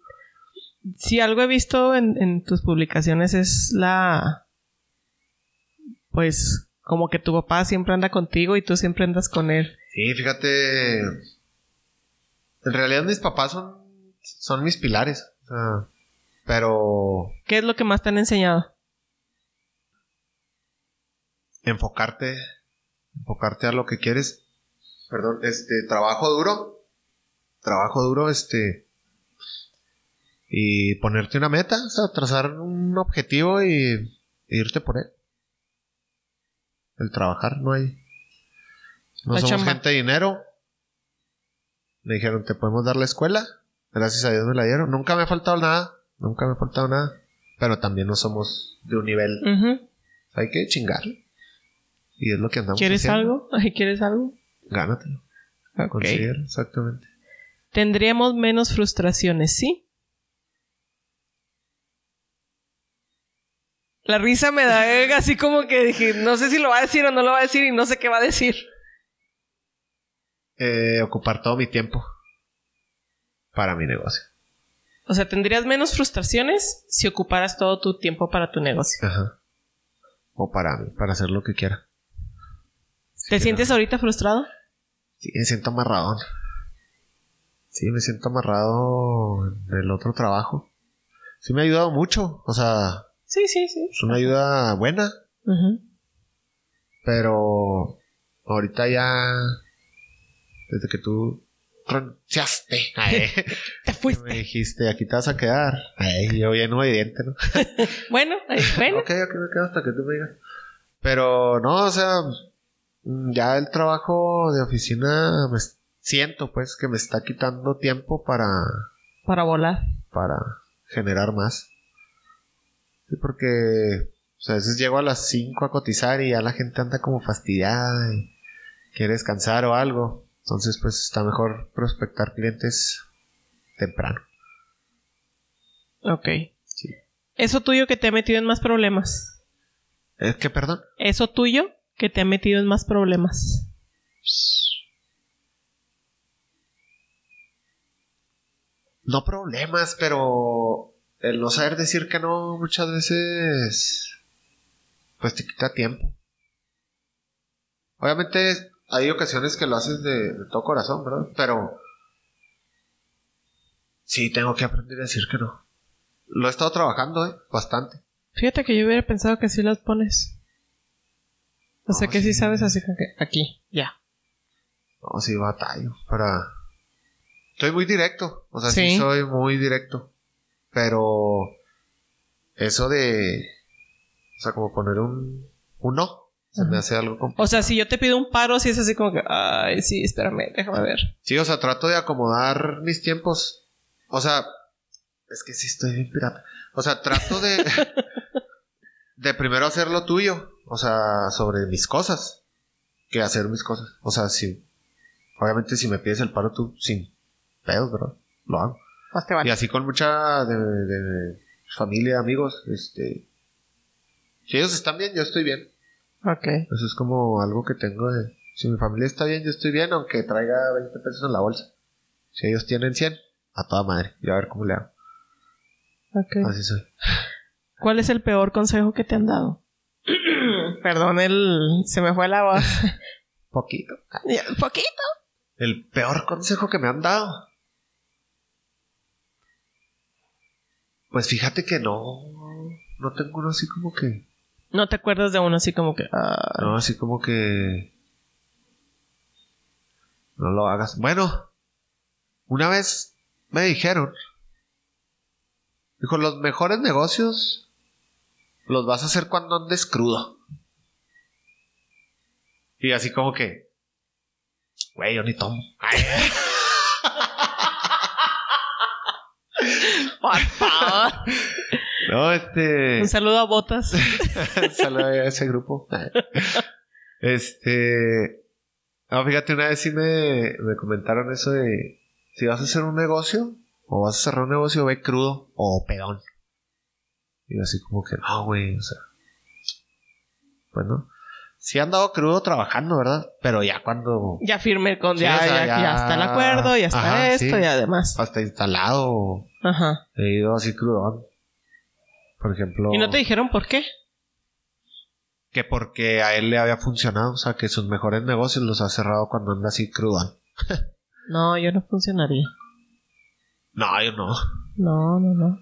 [SPEAKER 1] si algo he visto en, en tus publicaciones es la. Pues, como que tu papá siempre anda contigo y tú siempre andas con él.
[SPEAKER 2] Sí, fíjate. En realidad mis papás son, son mis pilares. Sea, pero
[SPEAKER 1] ¿Qué es lo que más te han enseñado?
[SPEAKER 2] enfocarte, enfocarte a lo que quieres. Perdón, este, trabajo duro, trabajo duro, este, y ponerte una meta, o sea, trazar un objetivo y, e irte por él. El trabajar, no hay, no
[SPEAKER 1] La
[SPEAKER 2] somos
[SPEAKER 1] chamba.
[SPEAKER 2] gente de dinero. Me dijeron, te podemos dar la escuela. Gracias a Dios me la dieron. Nunca me ha faltado nada, nunca me ha faltado nada. Pero también no somos de un nivel
[SPEAKER 1] Ujú.
[SPEAKER 2] hay que chingar. Y es lo que andamos
[SPEAKER 1] ¿Quieres
[SPEAKER 2] haciendo.
[SPEAKER 1] algo? ¿Quieres algo?
[SPEAKER 2] Gánatelo.
[SPEAKER 1] Ok.
[SPEAKER 2] Considero, exactamente.
[SPEAKER 1] Tendríamos menos frustraciones, ¿sí? La risa me da eh, así como que dije, no sé si lo va a decir o no lo va a decir y no sé qué va a decir.
[SPEAKER 2] Eh, ocupar todo mi tiempo para mi negocio.
[SPEAKER 1] O sea, tendrías menos frustraciones si ocuparas todo tu tiempo para tu negocio.
[SPEAKER 2] Ajá. O para mí, para hacer lo que quiera.
[SPEAKER 1] ¿Te sientes ahorita frustrado?
[SPEAKER 2] Sí, me siento amarrado. Sí, me siento amarrado en el otro trabajo. Sí, me ha ayudado mucho. O sea,
[SPEAKER 1] Sí, sí, sí.
[SPEAKER 2] es una ayuda buena. Pero ahorita ya. Desde que tú renunciaste. Ay,
[SPEAKER 1] Te fuiste.
[SPEAKER 2] me dijiste, aquí te vas a quedar. Ay, yo bien obediente, ¿no?
[SPEAKER 1] Bueno, bueno.
[SPEAKER 2] Ok, ok, me quedo hasta que tú me digas. Pero no, o sea, ya el trabajo de oficina me siento pues que me está quitando tiempo para,
[SPEAKER 1] Para volar.
[SPEAKER 2] para generar más. Sí, porque o sea, a veces llego a las 5 a cotizar y ya la gente anda como fastidiada y quiere descansar o algo. Entonces, pues está mejor prospectar clientes temprano.
[SPEAKER 1] Ok.
[SPEAKER 2] Sí.
[SPEAKER 1] Eso tuyo que te ha metido en más problemas.
[SPEAKER 2] Es que, perdón.
[SPEAKER 1] Eso tuyo que te ha metido en más problemas.
[SPEAKER 2] No problemas, pero el no saber decir que no muchas veces pues te quita tiempo. Obviamente hay ocasiones que lo haces de, de todo corazón, ¿verdad? Pero sí tengo que aprender a decir que no. Lo he estado trabajando, ¿eh? Bastante.
[SPEAKER 1] Fíjate que yo hubiera pensado que sí las pones. O sea que sí
[SPEAKER 2] sí.
[SPEAKER 1] sabes así que aquí, ya.
[SPEAKER 2] No, sí batallo para... Estoy muy directo. O sea, sí,
[SPEAKER 1] Sí.
[SPEAKER 2] soy muy directo. Pero... Eso de... O sea, como poner un... Un no. Se me hace algo complicado.
[SPEAKER 1] O sea, si yo te pido un paro, sí es así como que, ay, sí, espérame, déjame ver.
[SPEAKER 2] Sí, o sea, trato de acomodar mis tiempos. O sea, es que sí estoy bien pirata. O sea, trato de. de primero hacer lo tuyo. O sea, sobre mis cosas. Que hacer mis cosas. O sea, si. Obviamente, si me pides el paro tú, sin pedos, ¿verdad? Lo hago.
[SPEAKER 1] Más te vale.
[SPEAKER 2] Y así con mucha de, de familia, amigos, este. Si ellos están bien, yo estoy bien.
[SPEAKER 1] Ok.
[SPEAKER 2] Eso es como algo que tengo de... Si mi familia está bien, yo estoy bien, aunque traiga 20 pesos en la bolsa. Si ellos tienen 100, a toda madre. Y a ver cómo le hago.
[SPEAKER 1] ok.
[SPEAKER 2] Así soy.
[SPEAKER 1] ¿Cuál es el peor consejo que te han dado? Perdón, el... se me fue la voz.
[SPEAKER 2] Poquito.
[SPEAKER 1] Poquito.
[SPEAKER 2] El peor consejo que me han dado. Pues fíjate que no... No tengo uno así como que...
[SPEAKER 1] No te acuerdas de uno así como que, ah,
[SPEAKER 2] No, así como que... No lo hagas. Bueno, una vez me dijeron... Dijo, los mejores negocios los vas a hacer cuando andes crudo. Y así como que... Güey, yo ni tomo. Ay,
[SPEAKER 1] por favor.
[SPEAKER 2] no, este...
[SPEAKER 1] Un saludo a Botas.
[SPEAKER 2] Saludos a ese grupo. Este. No, fíjate, una vez sí me, me comentaron eso de. Si vas a hacer un negocio, o vas a cerrar un negocio, ve crudo o pedón. Y así como que, no, güey, o sea. Bueno. Sí he andado crudo trabajando, ¿verdad? Pero ya cuando.
[SPEAKER 1] Ya firme con,
[SPEAKER 2] Sí,
[SPEAKER 1] ya,
[SPEAKER 2] o sea,
[SPEAKER 1] ya,
[SPEAKER 2] ya-
[SPEAKER 1] ya está el acuerdo, ya está
[SPEAKER 2] Ajá,
[SPEAKER 1] esto
[SPEAKER 2] sí.
[SPEAKER 1] y además.
[SPEAKER 2] Hasta instalado,
[SPEAKER 1] Ajá.
[SPEAKER 2] he ido así crudón. Por ejemplo.
[SPEAKER 1] ¿Y no te dijeron por qué?
[SPEAKER 2] Que porque a él le había funcionado, o sea, que sus mejores negocios los ha cerrado cuando anda así crudón.
[SPEAKER 1] No, yo no funcionaría.
[SPEAKER 2] No, yo no.
[SPEAKER 1] No, no, no.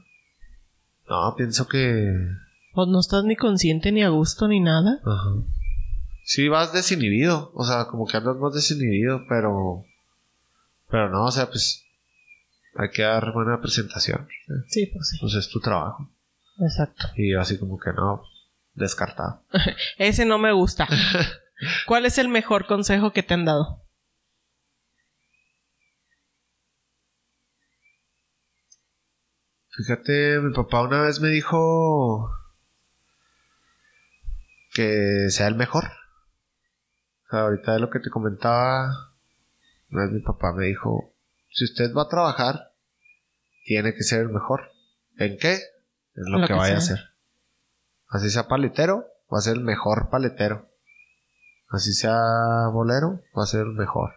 [SPEAKER 2] No, pienso que.
[SPEAKER 1] Pues no estás ni consciente ni a gusto ni nada.
[SPEAKER 2] Ajá. Sí, vas desinhibido. O sea, como que andas más desinhibido, pero. Pero no, o sea, pues. Hay que dar buena presentación.
[SPEAKER 1] Sí, pues sí.
[SPEAKER 2] Pues es tu trabajo.
[SPEAKER 1] Exacto.
[SPEAKER 2] Y yo así como que no. Descartado.
[SPEAKER 1] Ese no me gusta. ¿Cuál es el mejor consejo que te han dado?
[SPEAKER 2] Fíjate, mi papá una vez me dijo. Que sea el mejor. Sea, ahorita de lo que te comentaba. Una vez mi papá me dijo: Si usted va a trabajar, tiene que ser el mejor. ¿En qué? En lo,
[SPEAKER 1] Lo
[SPEAKER 2] que,
[SPEAKER 1] que
[SPEAKER 2] vaya a hacer. Así sea paletero, va a ser el mejor paletero. Así sea bolero, va a ser el mejor.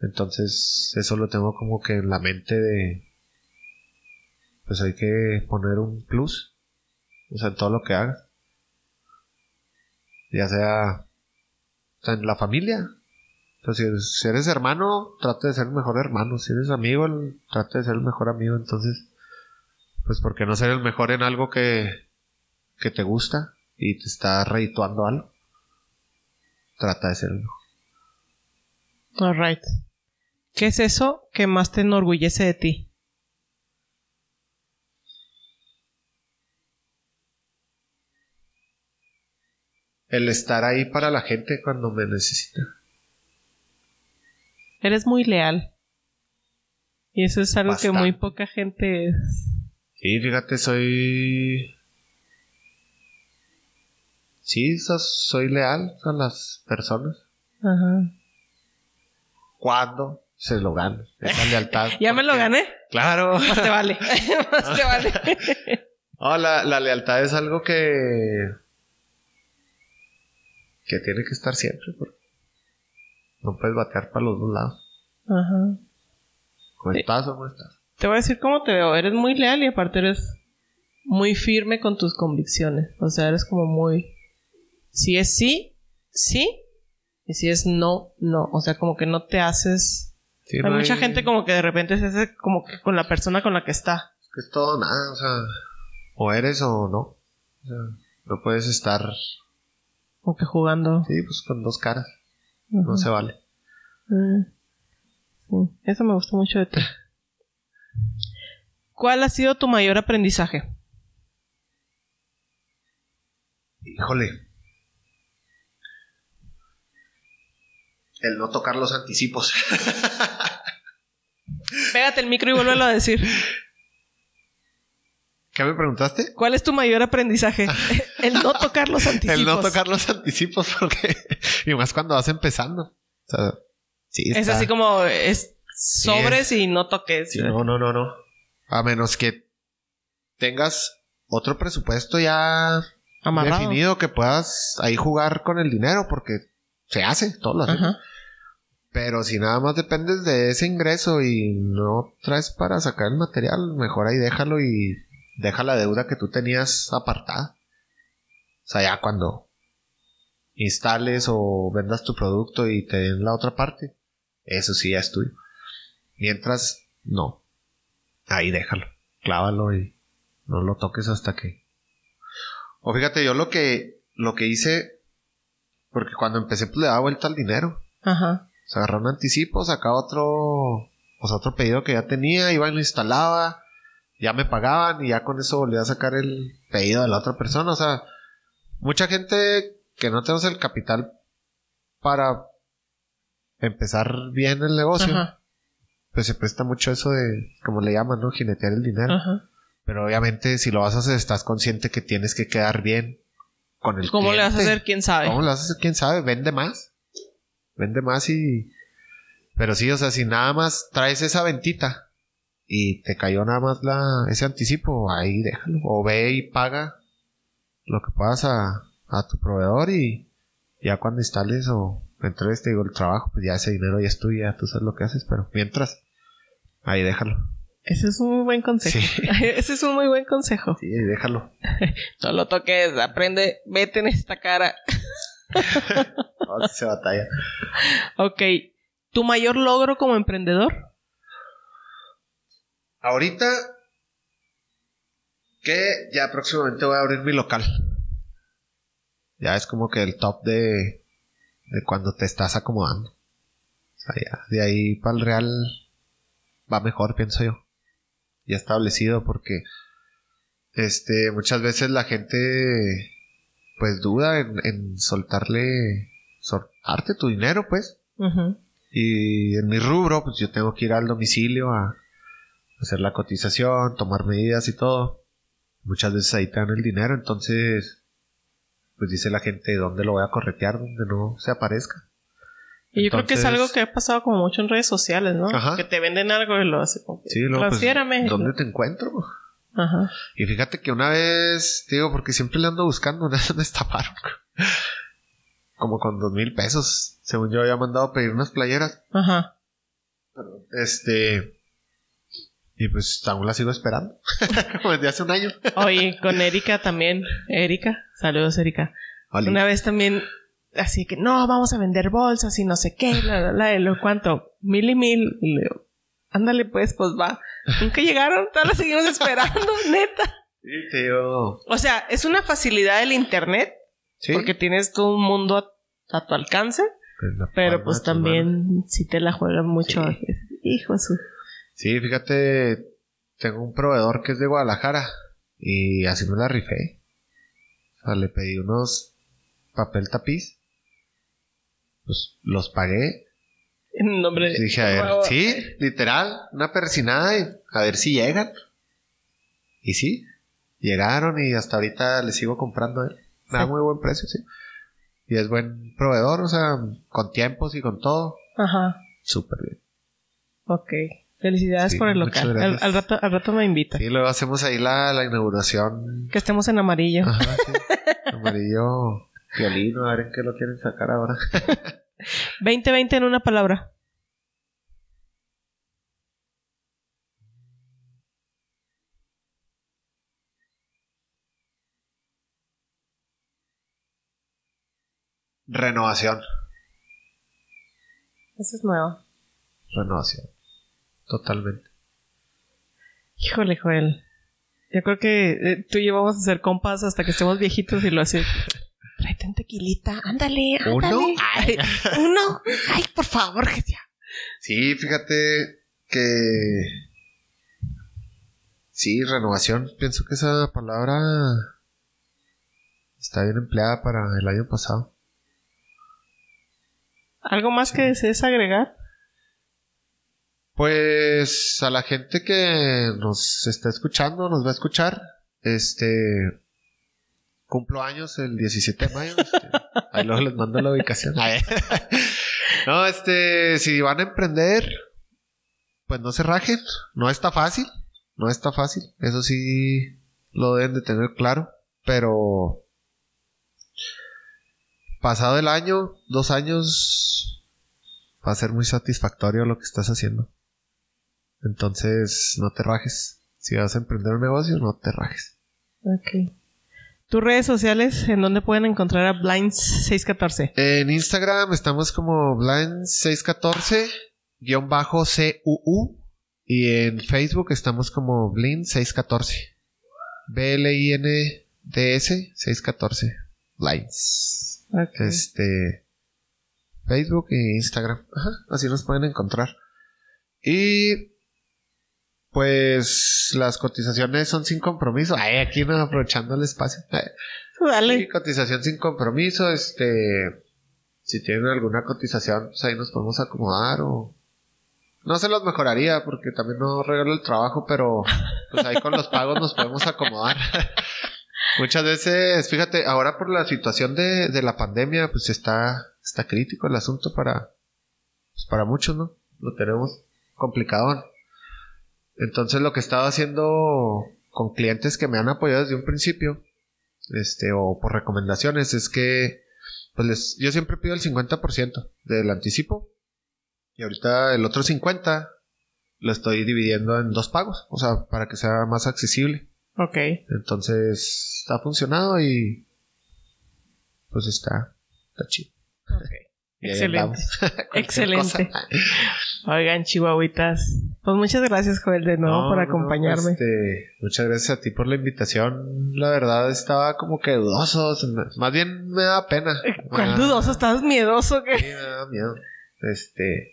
[SPEAKER 2] Entonces, eso lo tengo como que en la mente de. Pues hay que poner un plus. O sea, en todo lo que hagas. Ya sea. En la familia. O si eres, hermano, trata de ser el mejor hermano. Si eres amigo, trata de ser el mejor amigo. Entonces, pues, ¿por qué no ser el mejor en algo que, que te gusta y te está redituando algo? Trata de ser el mejor.
[SPEAKER 1] Alright. ¿Qué es eso que más te enorgullece de ti?
[SPEAKER 2] El estar ahí para la gente cuando me necesita.
[SPEAKER 1] Eres muy leal. Y eso es algo que muy poca gente es.
[SPEAKER 2] Sí, fíjate, soy. Sí, so- soy leal a las personas.
[SPEAKER 1] Ajá.
[SPEAKER 2] Cuando se lo gano. Esa lealtad.
[SPEAKER 1] Ya me lo gané.
[SPEAKER 2] Claro.
[SPEAKER 1] Más te vale. Más te vale.
[SPEAKER 2] No, la, la lealtad es algo que. Que tiene que estar siempre. porque No puedes batear para los dos lados.
[SPEAKER 1] Ajá.
[SPEAKER 2] ¿O
[SPEAKER 1] Sí.
[SPEAKER 2] estás o no estás?
[SPEAKER 1] Te voy a decir cómo te veo. Eres muy leal y aparte eres muy firme con tus convicciones. O sea, eres como muy... Si es sí, sí. Y si es no, no. O sea, como que no te haces.
[SPEAKER 2] Sí,
[SPEAKER 1] hay
[SPEAKER 2] no
[SPEAKER 1] mucha gente como que de repente se hace como que con la persona con la que está.
[SPEAKER 2] Es que es todo nada, o sea, o eres o no. O sea, no puedes estar,
[SPEAKER 1] Como que jugando.
[SPEAKER 2] sí, pues con dos caras. No se vale.
[SPEAKER 1] Mm. Sí, eso me gustó mucho de ti. ¿Cuál ha sido tu mayor aprendizaje?
[SPEAKER 2] Híjole. El no tocar los anticipos.
[SPEAKER 1] Pégate el micro y vuélvelo a decir.
[SPEAKER 2] ¿Qué me preguntaste?
[SPEAKER 1] ¿Cuál es tu mayor aprendizaje? el no tocar los anticipos.
[SPEAKER 2] El no tocar los anticipos porque... y más cuando vas empezando. O sea, sí,
[SPEAKER 1] Es así como es sobres y no toques.
[SPEAKER 2] Sí, no, no, no, no. A menos que tengas otro presupuesto ya
[SPEAKER 1] Amarrado.
[SPEAKER 2] definido que puedas ahí jugar con el dinero porque se hace, todo lo.
[SPEAKER 1] Ajá.
[SPEAKER 2] Pero si nada más dependes de ese ingreso y no traes para sacar el material, mejor ahí déjalo y deja la deuda que tú tenías apartada. O sea, ya cuando instales o vendas tu producto y te den la otra parte, eso sí ya es tuyo. Mientras, no. Ahí déjalo. Clávalo y no lo toques hasta que. O fíjate, yo lo que, lo que hice, porque cuando empecé, pues le daba vuelta al dinero.
[SPEAKER 1] Ajá.
[SPEAKER 2] Se agarraba un anticipo, sacaba otro, pues otro pedido que ya tenía, iba y lo instalaba, ya me pagaban y ya con eso volvía a sacar el pedido de la otra persona. O sea, mucha gente que no tenemos el capital para empezar bien el negocio,
[SPEAKER 1] Ajá.
[SPEAKER 2] pues se presta mucho eso de, como le llaman, ¿no? Jinetear el dinero.
[SPEAKER 1] Ajá.
[SPEAKER 2] Pero obviamente si lo vas a hacer, estás consciente que tienes que quedar bien con el
[SPEAKER 1] ¿Cómo le vas a hacer? ¿Quién sabe?
[SPEAKER 2] ¿Cómo lo vas a hacer? ¿Quién sabe? Vende más. Vende más y... Pero sí, o sea, si nada más traes esa ventita y te cayó nada más la, ese anticipo, ahí déjalo. O ve y paga lo que puedas a, a tu proveedor y ya cuando instales o entregues, te digo, el trabajo, pues ya ese dinero ya es tuyo, ya tú sabes lo que haces, pero mientras, ahí déjalo.
[SPEAKER 1] Ese es un muy buen consejo.
[SPEAKER 2] Sí.
[SPEAKER 1] Ese es un muy buen consejo.
[SPEAKER 2] Sí, ahí déjalo.
[SPEAKER 1] No lo toques, aprende, vete en esta cara.
[SPEAKER 2] No, se batalla.
[SPEAKER 1] Ok. ¿Tu mayor logro como emprendedor?
[SPEAKER 2] Ahorita que ya próximamente voy a abrir mi local. Ya es como que el top de, de cuando te estás acomodando. O sea, ya de ahí para el real va mejor, pienso yo. Ya establecido porque este muchas veces la gente pues duda en, en soltarle soltarte tu dinero pues y en mi rubro, pues yo tengo que ir al domicilio a hacer la cotización, tomar medidas y todo. Muchas veces ahí te dan el dinero, entonces, pues dice la gente, ¿dónde lo voy a corretear? Donde no se aparezca.
[SPEAKER 1] Y yo creo que es algo que ha pasado como mucho en redes sociales, ¿no?
[SPEAKER 2] Ajá.
[SPEAKER 1] Que te venden algo y lo hacen
[SPEAKER 2] Sí, luego, pues. ¿dónde te encuentro?
[SPEAKER 1] Ajá.
[SPEAKER 2] Y fíjate que una vez, te digo, porque siempre le ando buscando, una vez me estafaron. Como con dos mil pesos. Según yo había mandado a pedir unas playeras.
[SPEAKER 1] Ajá.
[SPEAKER 2] Este. Y pues aún la sigo esperando. Como desde hace un año.
[SPEAKER 1] Oye, con Erika también. Erika, saludos Erika.
[SPEAKER 2] Oli.
[SPEAKER 1] Una vez también, así que no, vamos a vender bolsas y no sé qué, la, la, luego, ¿cuánto? Mil y mil. Y le digo, ándale pues, pues va. Nunca llegaron, todas las seguimos esperando, neta.
[SPEAKER 2] Sí, digo.
[SPEAKER 1] O sea, es una facilidad del internet,
[SPEAKER 2] Sí.
[SPEAKER 1] porque tienes todo un mundo a, a tu alcance,
[SPEAKER 2] Pues,
[SPEAKER 1] pero pues también si te la juegan mucho.
[SPEAKER 2] Sí.
[SPEAKER 1] Hijo su.
[SPEAKER 2] Sí, fíjate. Tengo un proveedor que es de Guadalajara. Y así me la rifé. O sea, le pedí unos papel tapiz. Pues los pagué.
[SPEAKER 1] En nombre de.
[SPEAKER 2] Dije, a ver, sí, literal, una persinada y a ver si llegan. Y sí, llegaron y hasta ahorita le sigo comprando él. Me da
[SPEAKER 1] Sí.
[SPEAKER 2] muy buen precio, sí. Y es buen proveedor, o sea, con tiempos y con todo.
[SPEAKER 1] Ajá.
[SPEAKER 2] Súper bien.
[SPEAKER 1] Ok. Felicidades
[SPEAKER 2] Sí,
[SPEAKER 1] por el local. Al, rato, al rato me invita.
[SPEAKER 2] Sí, luego hacemos ahí la, la inauguración.
[SPEAKER 1] Que estemos en amarillo.
[SPEAKER 2] Ajá, sí. Amarillo violino, a ver en qué lo quieren sacar ahora.
[SPEAKER 1] 2020 en una palabra.
[SPEAKER 2] Renovación.
[SPEAKER 1] Esa es nueva.
[SPEAKER 2] Renovación. Totalmente.
[SPEAKER 1] Híjole, Joel. Yo creo que eh, tú y yo vamos a ser compas hasta que estemos viejitos y lo así. Tráete un tequilita, ándale, ándale.
[SPEAKER 2] ¿Uno?
[SPEAKER 1] Ay, uno. Ay, por favor, que ya.
[SPEAKER 2] Sí, fíjate que... Sí, renovación. Pienso que esa palabra está bien empleada para el año pasado.
[SPEAKER 1] ¿Algo más que desees agregar?
[SPEAKER 2] Pues a la gente que nos está escuchando, nos va a escuchar, este cumplo años el 17 de mayo, este, ahí luego les mando la ubicación. no, este, si van a emprender, pues no se rajen, no está fácil, no está fácil, eso sí lo deben de tener claro, pero pasado el año, dos años, va a ser muy satisfactorio lo que estás haciendo. Entonces, no te rajes. Si vas a emprender un negocio, no te rajes.
[SPEAKER 1] Ok. ¿Tus redes sociales en dónde pueden encontrar a Blinds614?
[SPEAKER 2] En Instagram estamos como Blind614-CUU y en Facebook estamos como Blind614. B-L-I-N-D-S 614. Blinds.
[SPEAKER 1] Ok.
[SPEAKER 2] Este. Facebook e Instagram. Ajá, así nos pueden encontrar. Y. Pues las cotizaciones son sin compromiso. Ay, aquí no aprovechando el espacio.
[SPEAKER 1] Dale.
[SPEAKER 2] Sí, cotización sin compromiso. Este. Si tienen alguna cotización, pues ahí nos podemos acomodar o. No se los mejoraría porque también no regalo el trabajo, pero pues ahí con los pagos nos podemos acomodar. Muchas veces, fíjate, ahora por la situación de, de la pandemia, pues está, está crítico el asunto para, pues para muchos, ¿no? Lo tenemos complicado. Entonces lo que he estado haciendo con clientes que me han apoyado desde un principio, este, o por recomendaciones, es que, pues les, yo siempre pido el 50% del anticipo. Y ahorita el otro 50% lo estoy dividiendo en dos pagos, o sea, para que sea más accesible.
[SPEAKER 1] Ok.
[SPEAKER 2] Entonces, ha funcionado y pues está, está chido.
[SPEAKER 1] Ok. Excelente. Excelente.
[SPEAKER 2] cosa.
[SPEAKER 1] Oigan, chihuahuitas. Pues muchas gracias, Joel, de nuevo
[SPEAKER 2] No,
[SPEAKER 1] por
[SPEAKER 2] no,
[SPEAKER 1] acompañarme.
[SPEAKER 2] este, muchas gracias a ti por la invitación. La verdad estaba como que dudoso. Más bien me da pena.
[SPEAKER 1] ¿Cuál
[SPEAKER 2] Me da-
[SPEAKER 1] dudoso? ¿Estás miedoso?
[SPEAKER 2] Sí,
[SPEAKER 1] que
[SPEAKER 2] me da miedo. Este,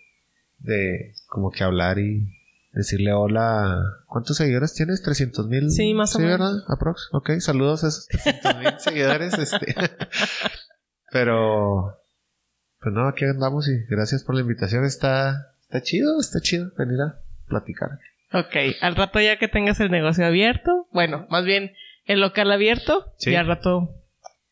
[SPEAKER 2] de como que hablar y decirle hola. ¿Cuántos seguidores tienes? ¿300 mil?
[SPEAKER 1] Sí, más o menos.
[SPEAKER 2] ¿verdad? Aprox. Ok, saludos a esos 300 mil seguidores. Este. Pero, pues no, aquí andamos y gracias por la invitación. Está, está chido, está chido venir a platicar.
[SPEAKER 1] Ok, al rato ya que tengas el negocio abierto, bueno, más bien el local abierto,
[SPEAKER 2] Sí.
[SPEAKER 1] y al rato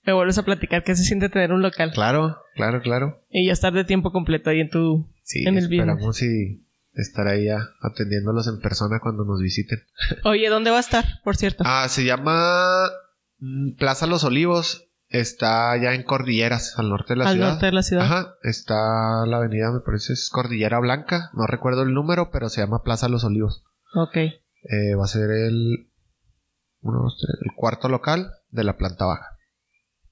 [SPEAKER 1] me vuelves a platicar qué se siente tener un local
[SPEAKER 2] Claro, claro, claro.
[SPEAKER 1] y ya estar de tiempo completo ahí en tu...
[SPEAKER 2] Sí,
[SPEAKER 1] En el business.
[SPEAKER 2] esperamos y estar ahí ya atendiéndolos en persona cuando nos visiten.
[SPEAKER 1] Oye, ¿dónde va a estar, por cierto?
[SPEAKER 2] Ah, se llama mm, Plaza Los Olivos. Está allá en Cordilleras, al norte de la
[SPEAKER 1] al
[SPEAKER 2] ciudad.
[SPEAKER 1] norte de la ciudad.
[SPEAKER 2] Ajá, está la avenida, me parece, es Cordillera Blanca. No recuerdo el número, pero se llama Plaza Los Olivos.
[SPEAKER 1] Ok,
[SPEAKER 2] Eh, va a ser el, uno, dos, tres, el cuarto local de la planta baja.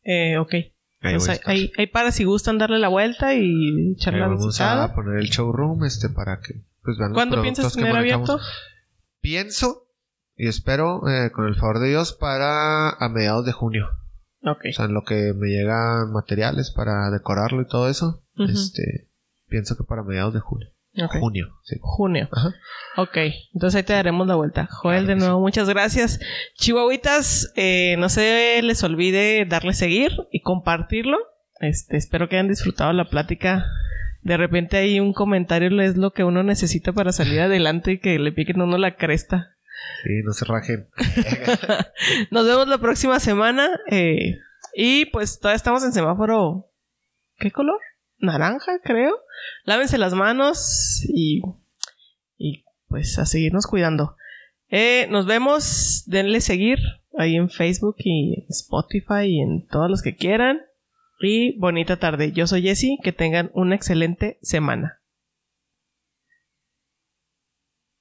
[SPEAKER 1] eh, ok.
[SPEAKER 2] Ahí
[SPEAKER 1] Pues
[SPEAKER 2] voy a
[SPEAKER 1] ahí,
[SPEAKER 2] estar.
[SPEAKER 1] ahí- ahí para si gustan darle la vuelta y echarle
[SPEAKER 2] Ahí
[SPEAKER 1] la
[SPEAKER 2] vamos
[SPEAKER 1] visitada.
[SPEAKER 2] a poner el showroom este para que pues vean los
[SPEAKER 1] ¿Cuándo piensas
[SPEAKER 2] productos que
[SPEAKER 1] tener abierto?
[SPEAKER 2] Pienso y espero, eh, con el favor de Dios, para a mediados de junio.
[SPEAKER 1] Ok.
[SPEAKER 2] O sea, en lo que me llegan materiales para decorarlo y todo eso, este, pienso que para mediados de junio.
[SPEAKER 1] ok.
[SPEAKER 2] Junio, sí.
[SPEAKER 1] Junio.
[SPEAKER 2] Ajá.
[SPEAKER 1] Ok, entonces ahí te daremos la vuelta. Joel,
[SPEAKER 2] Claro
[SPEAKER 1] de nuevo, muchas gracias. Chihuahuitas, eh, no se les olvide darle seguir y compartirlo. Este, espero que hayan disfrutado la plática. De repente hay un comentario, es lo que uno necesita para salir adelante y que le piquen uno la cresta.
[SPEAKER 2] Sí, no se rajen.
[SPEAKER 1] Nos vemos la próxima semana. eh, y pues todavía estamos en semáforo. ¿Qué color? Naranja, creo. Lávense las manos y. Y pues a seguirnos cuidando. Eh, nos vemos. Denle seguir ahí en Facebook y en Spotify y en todos los que quieran. Y bonita tarde. Yo soy Jessie. Que tengan una excelente semana.